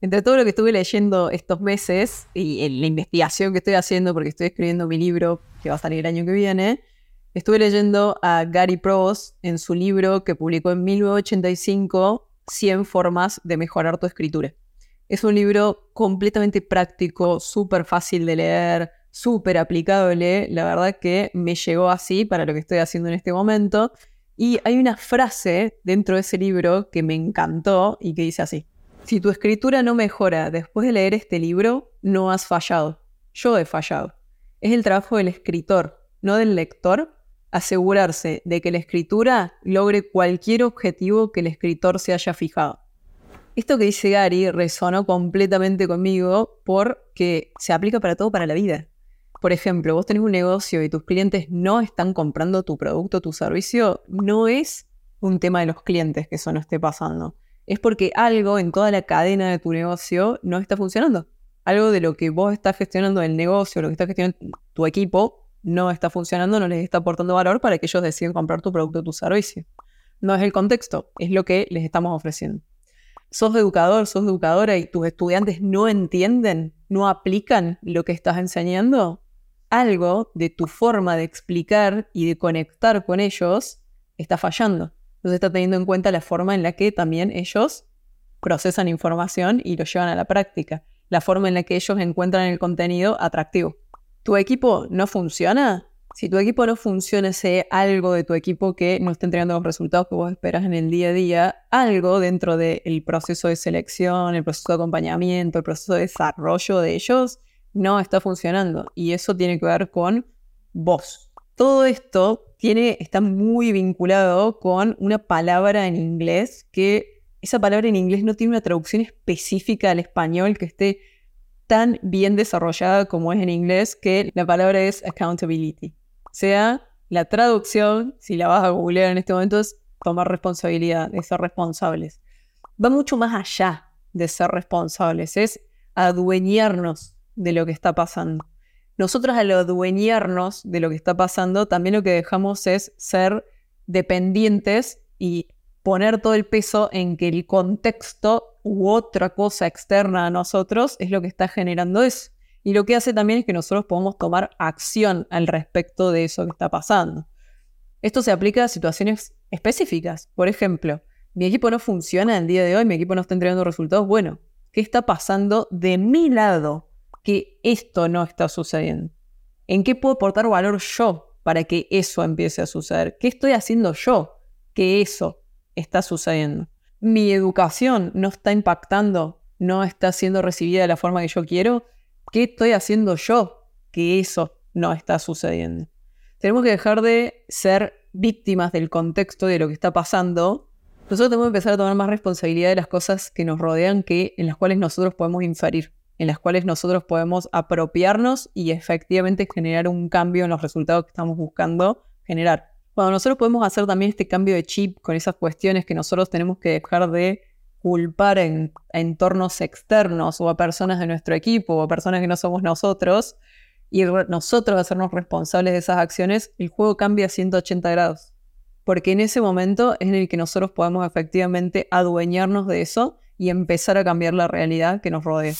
Entre todo lo que estuve leyendo estos meses y en la investigación que estoy haciendo, porque estoy escribiendo mi libro que va a salir el año que viene, estuve leyendo a Gary Provost en su libro que publicó en 1985, 100 formas de mejorar tu escritura. Es un libro completamente práctico, súper fácil de leer, súper aplicable. La verdad que me llegó así para lo que estoy haciendo en este momento. Y hay una frase dentro de ese libro que me encantó y que dice así. Si tu escritura no mejora después de leer este libro, no has fallado. Yo he fallado. Es el trabajo del escritor, no del lector, asegurarse de que la escritura logre cualquier objetivo que el escritor se haya fijado. Esto que dice Gary resonó completamente conmigo porque se aplica para todo para la vida. Por ejemplo, vos tenés un negocio y tus clientes no están comprando tu producto tu servicio, no es un tema de los clientes que eso no esté pasando es porque algo en toda la cadena de tu negocio no está funcionando. Algo de lo que vos estás gestionando el negocio, lo que está gestionando tu equipo, no está funcionando, no les está aportando valor para que ellos decidan comprar tu producto o tu servicio. No es el contexto, es lo que les estamos ofreciendo. Sos educador, sos educadora y tus estudiantes no entienden, no aplican lo que estás enseñando. Algo de tu forma de explicar y de conectar con ellos está fallando. Entonces está teniendo en cuenta la forma en la que también ellos procesan información y lo llevan a la práctica, la forma en la que ellos encuentran el contenido atractivo. ¿Tu equipo no funciona? Si tu equipo no funciona, sé algo de tu equipo que no está entregando los resultados que vos esperas en el día a día, algo dentro del proceso de selección, el proceso de acompañamiento, el proceso de desarrollo de ellos, no está funcionando. Y eso tiene que ver con vos. Todo esto está muy vinculado con una palabra en inglés que esa palabra en inglés no tiene una traducción específica al español que esté tan bien desarrollada como es en inglés, que la palabra es accountability. O sea, la traducción, si la vas a googlear en este momento, es tomar responsabilidad, de ser responsables. Va mucho más allá de ser responsables, es adueñarnos de lo que está pasando nosotros al adueñarnos de lo que está pasando, también lo que dejamos es ser dependientes y poner todo el peso en que el contexto u otra cosa externa a nosotros es lo que está generando eso. Y lo que hace también es que nosotros podamos tomar acción al respecto de eso que está pasando. Esto se aplica a situaciones específicas. Por ejemplo, mi equipo no funciona el día de hoy, mi equipo no está entregando resultados. Bueno, ¿qué está pasando de mi lado? Que esto no está sucediendo? ¿En qué puedo aportar valor yo para que eso empiece a suceder? ¿Qué estoy haciendo yo que eso está sucediendo? ¿Mi educación no está impactando, no está siendo recibida de la forma que yo quiero? ¿Qué estoy haciendo yo que eso no está sucediendo? Tenemos que dejar de ser víctimas del contexto de lo que está pasando. Nosotros tenemos que empezar a tomar más responsabilidad de las cosas que nos rodean, que, en las cuales nosotros podemos inferir en las cuales nosotros podemos apropiarnos y efectivamente generar un cambio en los resultados que estamos buscando generar. Cuando nosotros podemos hacer también este cambio de chip con esas cuestiones que nosotros tenemos que dejar de culpar en, entornos externos o a personas de nuestro equipo o a personas que no somos nosotros y nosotros hacernos responsables de esas acciones, el juego cambia a 180 grados. Porque en ese momento es en el que nosotros podemos efectivamente adueñarnos de eso y empezar a cambiar la realidad que nos rodea.